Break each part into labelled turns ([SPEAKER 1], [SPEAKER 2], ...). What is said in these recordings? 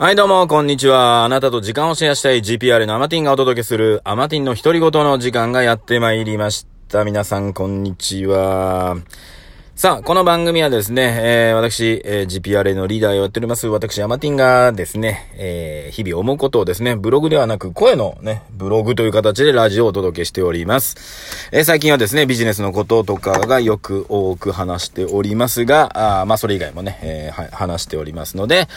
[SPEAKER 1] はいどうも、こんにちは。あなたと時間をシェアしたい GPR のアマティンがお届けするアマティンの独り言の時間がやってまいりました。皆さん、こんにちは。さあ、この番組はですね、えー、私、えー、GPRA のリーダーをやっております、私、アマティンがですね、えー、日々思うことをですね、ブログではなく、声のね、ブログという形でラジオをお届けしております。えー、最近はですね、ビジネスのこととかがよく多く話しておりますが、あまあ、それ以外もね、えー、話しておりますので、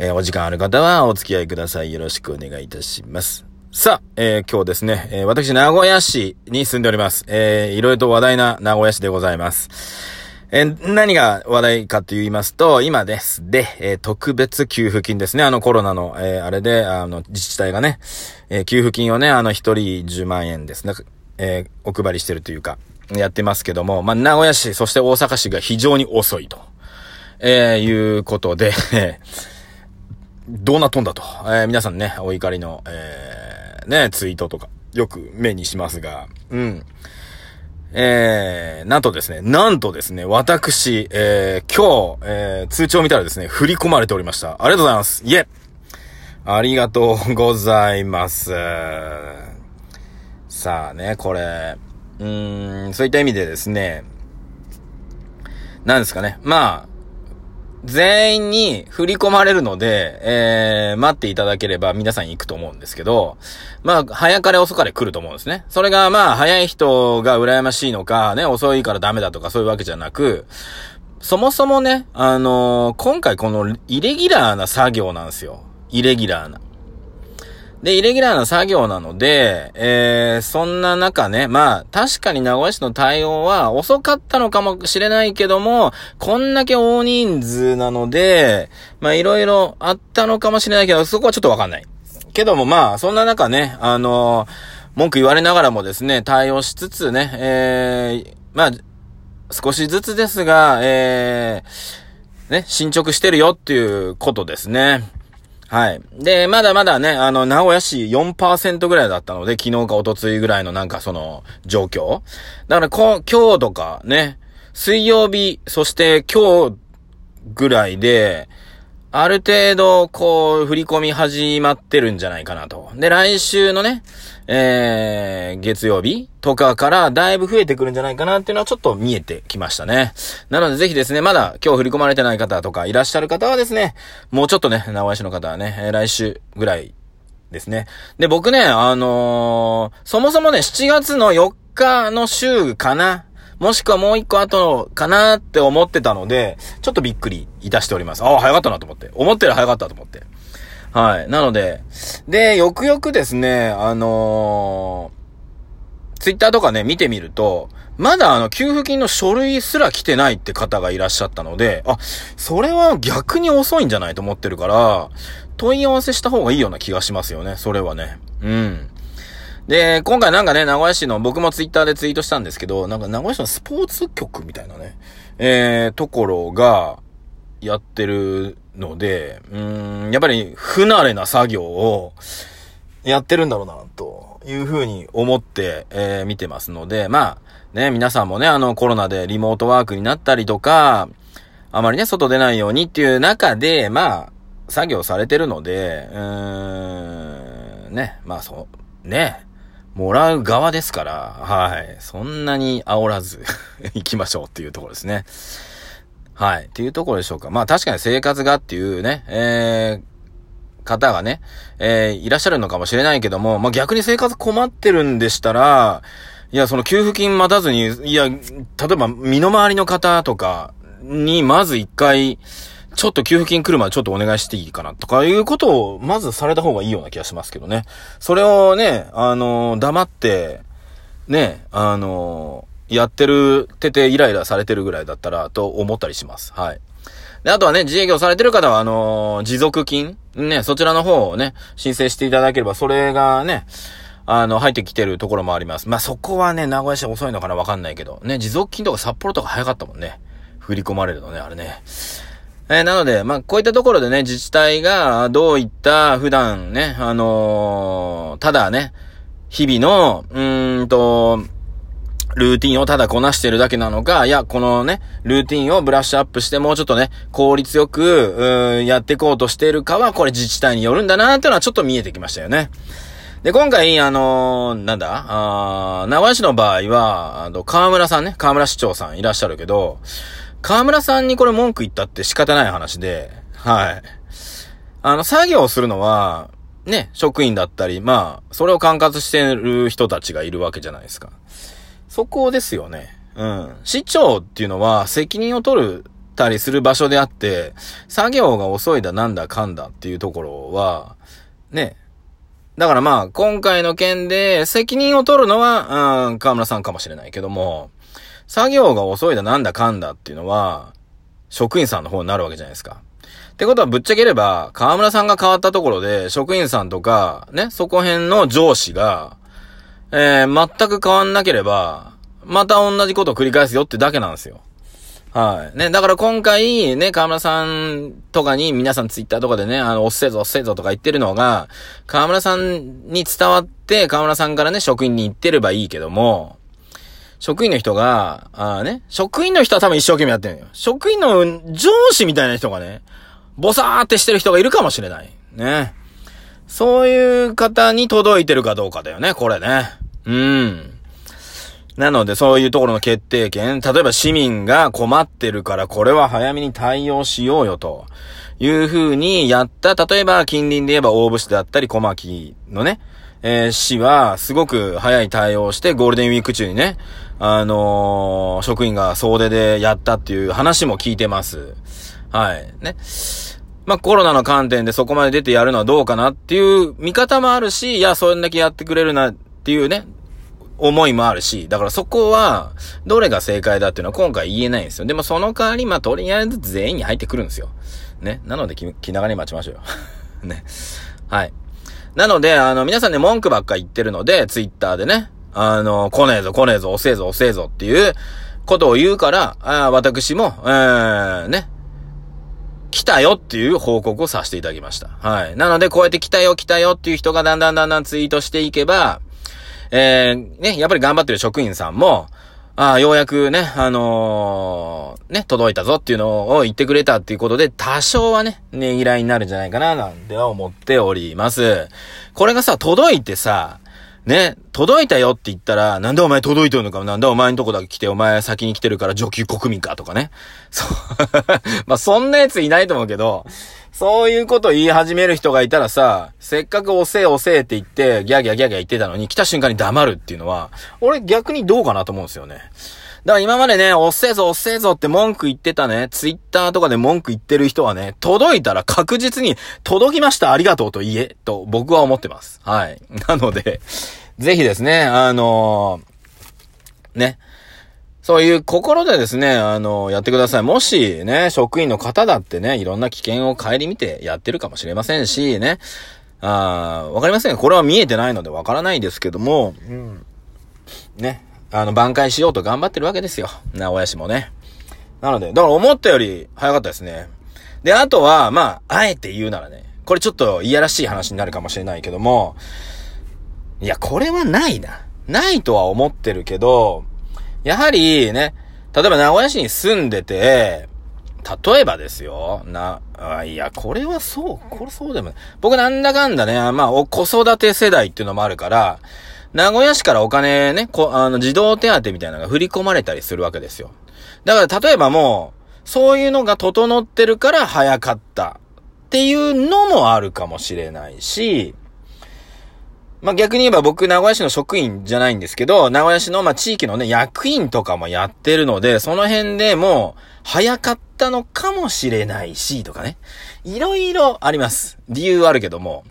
[SPEAKER 1] えー、お時間ある方はお付き合いください。よろしくお願いいたします。さあ、えー、今日ですね、えー、私、名古屋市に住んでおります。えー、いろいろと話題な名古屋市でございます。えー、何が話題かと言いますと、今ですで、えー、特別給付金ですね。あのコロナの、えー、あれで、あの、自治体がね、え給付金をね、あの、一人10万円ですね、えお配りしてるというか、やってますけども、まあ、名古屋市、そして大阪市が非常に遅いと、えいうことで、どうなっとんだと。えー、皆さんね、お怒りの、えー、ね、ツイートとか、よく目にしますが、うん。えー、なんとですね、なんとですね、私、えー、今日、えー、通帳見たらですね、振り込まれておりました。ありがとうございます。いえありがとうございます。さあね、これ、うーん、そういった意味でですね、なんですかね。まあ、全員に振り込まれるので、えー、待っていただければ皆さん行くと思うんですけど、まあ、早かれ遅かれ来ると思うんですね。それがまあ、早い人が羨ましいのか、ね、遅いからダメだとかそういうわけじゃなく、そもそもね、あのー、今回このイレギュラーな作業なんですよ。イレギュラーな。で、イレギュラーな作業なので、えー、そんな中ね、まあ、確かに名古屋市の対応は遅かったのかもしれないけども、こんだけ大人数なので、まあ、いろいろあったのかもしれないけど、そこはちょっとわかんない。けどもまあ、そんな中ね、あのー、文句言われながらもですね、対応しつつね、えー、まあ、少しずつですが、えー、ね、進捗してるよっていうことですね。はい。で、まだまだね、あの、名古屋市4%ぐらいだったので、昨日か一昨日ぐらいのなんかその、状況。だからこ、今日とかね、水曜日、そして今日ぐらいで、ある程度、こう、振り込み始まってるんじゃないかなと。で、来週のね、えー、月曜日とかからだいぶ増えてくるんじゃないかなっていうのはちょっと見えてきましたね。なのでぜひですね、まだ今日振り込まれてない方とかいらっしゃる方はですね、もうちょっとね、名古屋市の方はね、来週ぐらいですね。で、僕ね、あのー、そもそもね、7月の4日の週かなもしくはもう一個後かなって思ってたので、ちょっとびっくりいたしております。ああ、早かったなと思って。思ったより早かったと思って。はい。なので、で、よくよくですね、あのー、ツイッターとかね、見てみると、まだあの、給付金の書類すら来てないって方がいらっしゃったので、あ、それは逆に遅いんじゃないと思ってるから、問い合わせした方がいいような気がしますよね。それはね。うん。で、今回なんかね、名古屋市の、僕もツイッターでツイートしたんですけど、なんか名古屋市のスポーツ局みたいなね、えー、ところが、やってるので、うん、やっぱり不慣れな作業をやってるんだろうな、というふうに思って、えー、見てますので、まあ、ね、皆さんもね、あのコロナでリモートワークになったりとか、あまりね、外出ないようにっていう中で、まあ、作業されてるので、うーん、ね、まあそう、ね、もらう側ですから、はい。そんなに煽らず 行きましょうっていうところですね。はい。っていうところでしょうか。まあ確かに生活がっていうね、えー、方がね、えー、いらっしゃるのかもしれないけども、まあ逆に生活困ってるんでしたら、いや、その給付金待たずに、いや、例えば身の回りの方とかに、まず一回、ちょっと給付金来るまでちょっとお願いしていいかなとかいうことを、まずされた方がいいような気がしますけどね。それをね、あのー、黙って、ね、あの、やってる、ててイライラされてるぐらいだったら、と思ったりします。はい。で、あとはね、自営業されてる方は、あのー、持続金ね、そちらの方をね、申請していただければ、それがね、あの、入ってきてるところもあります。まあ、そこはね、名古屋市遅いのかなわかんないけど。ね、持続金とか札幌とか早かったもんね。振り込まれるのね、あれね。えー、なので、まあ、こういったところでね、自治体がどういった普段ね、あのー、ただね、日々の、うーんと、ルーティンをただこなしてるだけなのか、いや、このね、ルーティンをブラッシュアップしてもうちょっとね、効率よく、うんやっていこうとしてるかは、これ自治体によるんだなーっていうのはちょっと見えてきましたよね。で、今回、あのー、なんだあ名古屋市の場合は、あの、河村さんね、河村市長さんいらっしゃるけど、河村さんにこれ文句言ったって仕方ない話で、はい。あの、作業をするのは、ね、職員だったり、まあ、それを管轄してる人たちがいるわけじゃないですか。そこですよね。うん。市長っていうのは責任を取るたりする場所であって、作業が遅いだなんだかんだっていうところは、ね。だからまあ、今回の件で責任を取るのは、うん、河村さんかもしれないけども、作業が遅いだなんだかんだっていうのは、職員さんの方になるわけじゃないですか。ってことはぶっちゃければ、河村さんが変わったところで、職員さんとか、ね、そこ辺の上司が、えー、全く変わんなければ、また同じことを繰り返すよってだけなんですよ。はい。ね、だから今回、ね、河村さんとかに皆さんツイッターとかでね、あの、おっせぞおっせぞとか言ってるのが、河村さんに伝わって、河村さんからね、職員に言ってればいいけども、職員の人が、ああね、職員の人は多分一生懸命やってるのよ。職員の上司みたいな人がね、ボサーってしてる人がいるかもしれない。ね。そういう方に届いてるかどうかだよね、これね。うん。なので、そういうところの決定権、例えば市民が困ってるから、これは早めに対応しようよ、という風にやった、例えば近隣で言えば大府市であったり、小牧のね、えー、市は、すごく早い対応して、ゴールデンウィーク中にね、あのー、職員が総出でやったっていう話も聞いてます。はい。ね。まあ、コロナの観点でそこまで出てやるのはどうかなっていう見方もあるし、いや、それだけやってくれるなっていうね、思いもあるし、だからそこは、どれが正解だっていうのは今回言えないんですよ。でもその代わり、まあ、とりあえず全員に入ってくるんですよ。ね。なので気、気長に待ちましょうよ。ね。はい。なので、あの、皆さんね、文句ばっか言ってるので、ツイッターでね、あの、来ねえぞ、来ねえぞ、遅えぞ、遅えぞっていうことを言うから、あ私も、えー、ね、来たよっていう報告をさせていただきました。はい。なので、こうやって来たよ、来たよっていう人がだんだんだんだんツイートしていけば、えー、ね、やっぱり頑張ってる職員さんも、ああ、ようやくね、あのー、ね、届いたぞっていうのを言ってくれたっていうことで、多少はね、ねぎらいになるんじゃないかな、なんて思っております。これがさ、届いてさ、ね、届いたよって言ったら、なんでお前届いてるのか、なんでお前んとこだけ来て、お前先に来てるから上級国民かとかね。そう。まあ、そんな奴いないと思うけど、そういうこと言い始める人がいたらさ、せっかく押せ押せって言って、ギャギャギャギャ言ってたのに、来た瞬間に黙るっていうのは、俺逆にどうかなと思うんですよね。だから今までね、押せぞ押せぞって文句言ってたね、ツイッターとかで文句言ってる人はね、届いたら確実に届きましたありがとうと言え、と僕は思ってます。はい。なので、ぜひですね、あのー、ね、そういう心でですね、あのー、やってください。もしね、職員の方だってね、いろんな危険を顧みてやってるかもしれませんし、ね、あわかりませんこれは見えてないのでわからないですけども、うん。ね、あの、挽回しようと頑張ってるわけですよ。な、親父もね。なので、だから思ったより早かったですね。で、あとは、まあ、あえて言うならね、これちょっといやらしい話になるかもしれないけども、いや、これはないな。ないとは思ってるけど、やはりね、例えば名古屋市に住んでて、例えばですよ、な、あいや、これはそう、これそうでもない。僕なんだかんだね、まあ、お、子育て世代っていうのもあるから、名古屋市からお金ね、こ、あの、児童手当みたいなのが振り込まれたりするわけですよ。だから、例えばもう、そういうのが整ってるから早かったっていうのもあるかもしれないし、まあ、逆に言えば僕、名古屋市の職員じゃないんですけど、名古屋市の、ま、地域のね、役員とかもやってるので、その辺でもう、早かったのかもしれないし、とかね。いろいろあります。理由あるけども。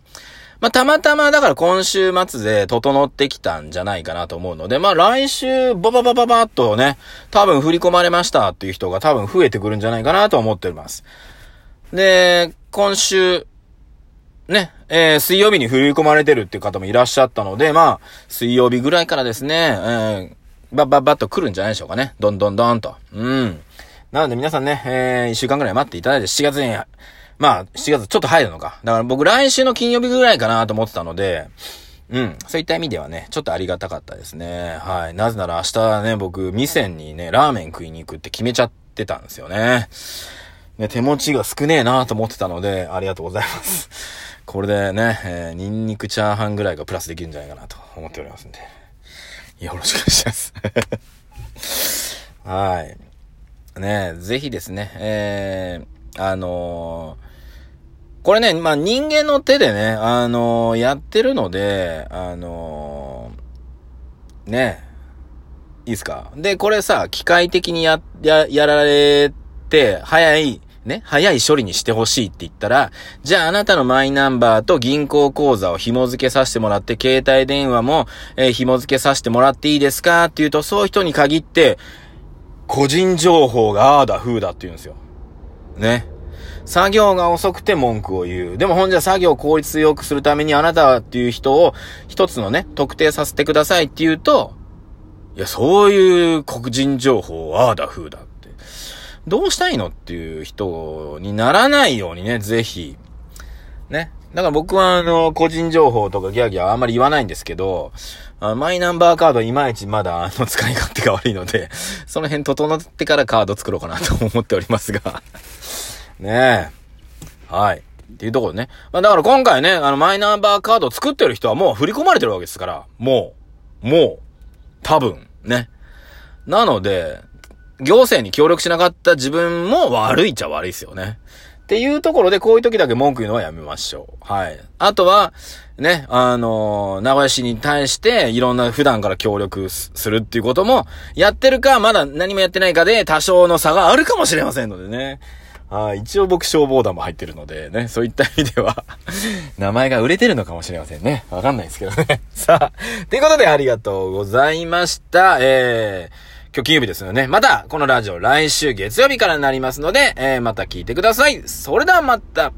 [SPEAKER 1] まあ、たまたま、だから今週末で整ってきたんじゃないかなと思うので、まあ、来週、バババババッとね、多分振り込まれましたっていう人が多分増えてくるんじゃないかなと思っております。で、今週、ね、えー、水曜日に振り込まれてるっていう方もいらっしゃったので、まあ、水曜日ぐらいからですね、えー、バッバッバッと来るんじゃないでしょうかね。どんどんどんと。うん。なので皆さんね、えー、一週間ぐらい待っていただいて、7月に、まあ、7月ちょっと入るのか。だから僕来週の金曜日ぐらいかなと思ってたので、うん。そういった意味ではね、ちょっとありがたかったですね。はい。なぜなら明日ね、僕、店にね、ラーメン食いに行くって決めちゃってたんですよね。ね、手持ちが少ねえなと思ってたので、ありがとうございます。これでね、えー、ニンニクチャーハンぐらいがプラスできるんじゃないかなと思っておりますんで。よろしくお願いします。はい。ねぜひですね、えー、あのーこれね、まあ、人間の手でね、あのー、やってるので、あのー、ね、いいっすか？で、これさ、機械的にや、や、やられて、早い、ね、早い処理にしてほしいって言ったら、じゃああなたのマイナンバーと銀行口座を紐付けさせてもらって、携帯電話も、えー、紐付けさせてもらっていいですか？って言うと、そういう人に限って、個人情報がああだ、ふうだって言うんですよ。ね？作業が遅くて文句を言う。でもほんじゃ作業を効率よくするためにあなたっていう人を一つのね、特定させてくださいって言うと、いや、そういう黒人情報、ああだ風だって。どうしたいのっていう人にならないようにね、ぜひ。ね。だから僕はあの、個人情報とかギャーギャーあんまり言わないんですけど、マイナンバーカードいまいちまだあの使い勝手が悪いので、その辺整ってからカード作ろうかなと思っておりますがねえ。はい。っていうところね。まあだから今回ね、あのマイナンバーカードを作ってる人はもう振り込まれてるわけですから、もう、もう、多分、ね。なので、行政に協力しなかった自分も悪いっちゃ悪いですよね。っていうところで、こういう時だけ文句言うのはやめましょう。はい。あとは、ね、あのー、名古屋市に対して、いろんな普段から協力するっていうことも、やってるか、まだ何もやってないかで、多少の差があるかもしれませんのでね。あ一応僕消防団も入ってるのでね、そういった意味では 名前が売れてるのかもしれませんね。わかんないですけどね。さあ、ということでありがとうございました。えー、今日金曜日ですよね。また、このラジオ来週月曜日からになりますので、えー、また聞いてください。それではまた。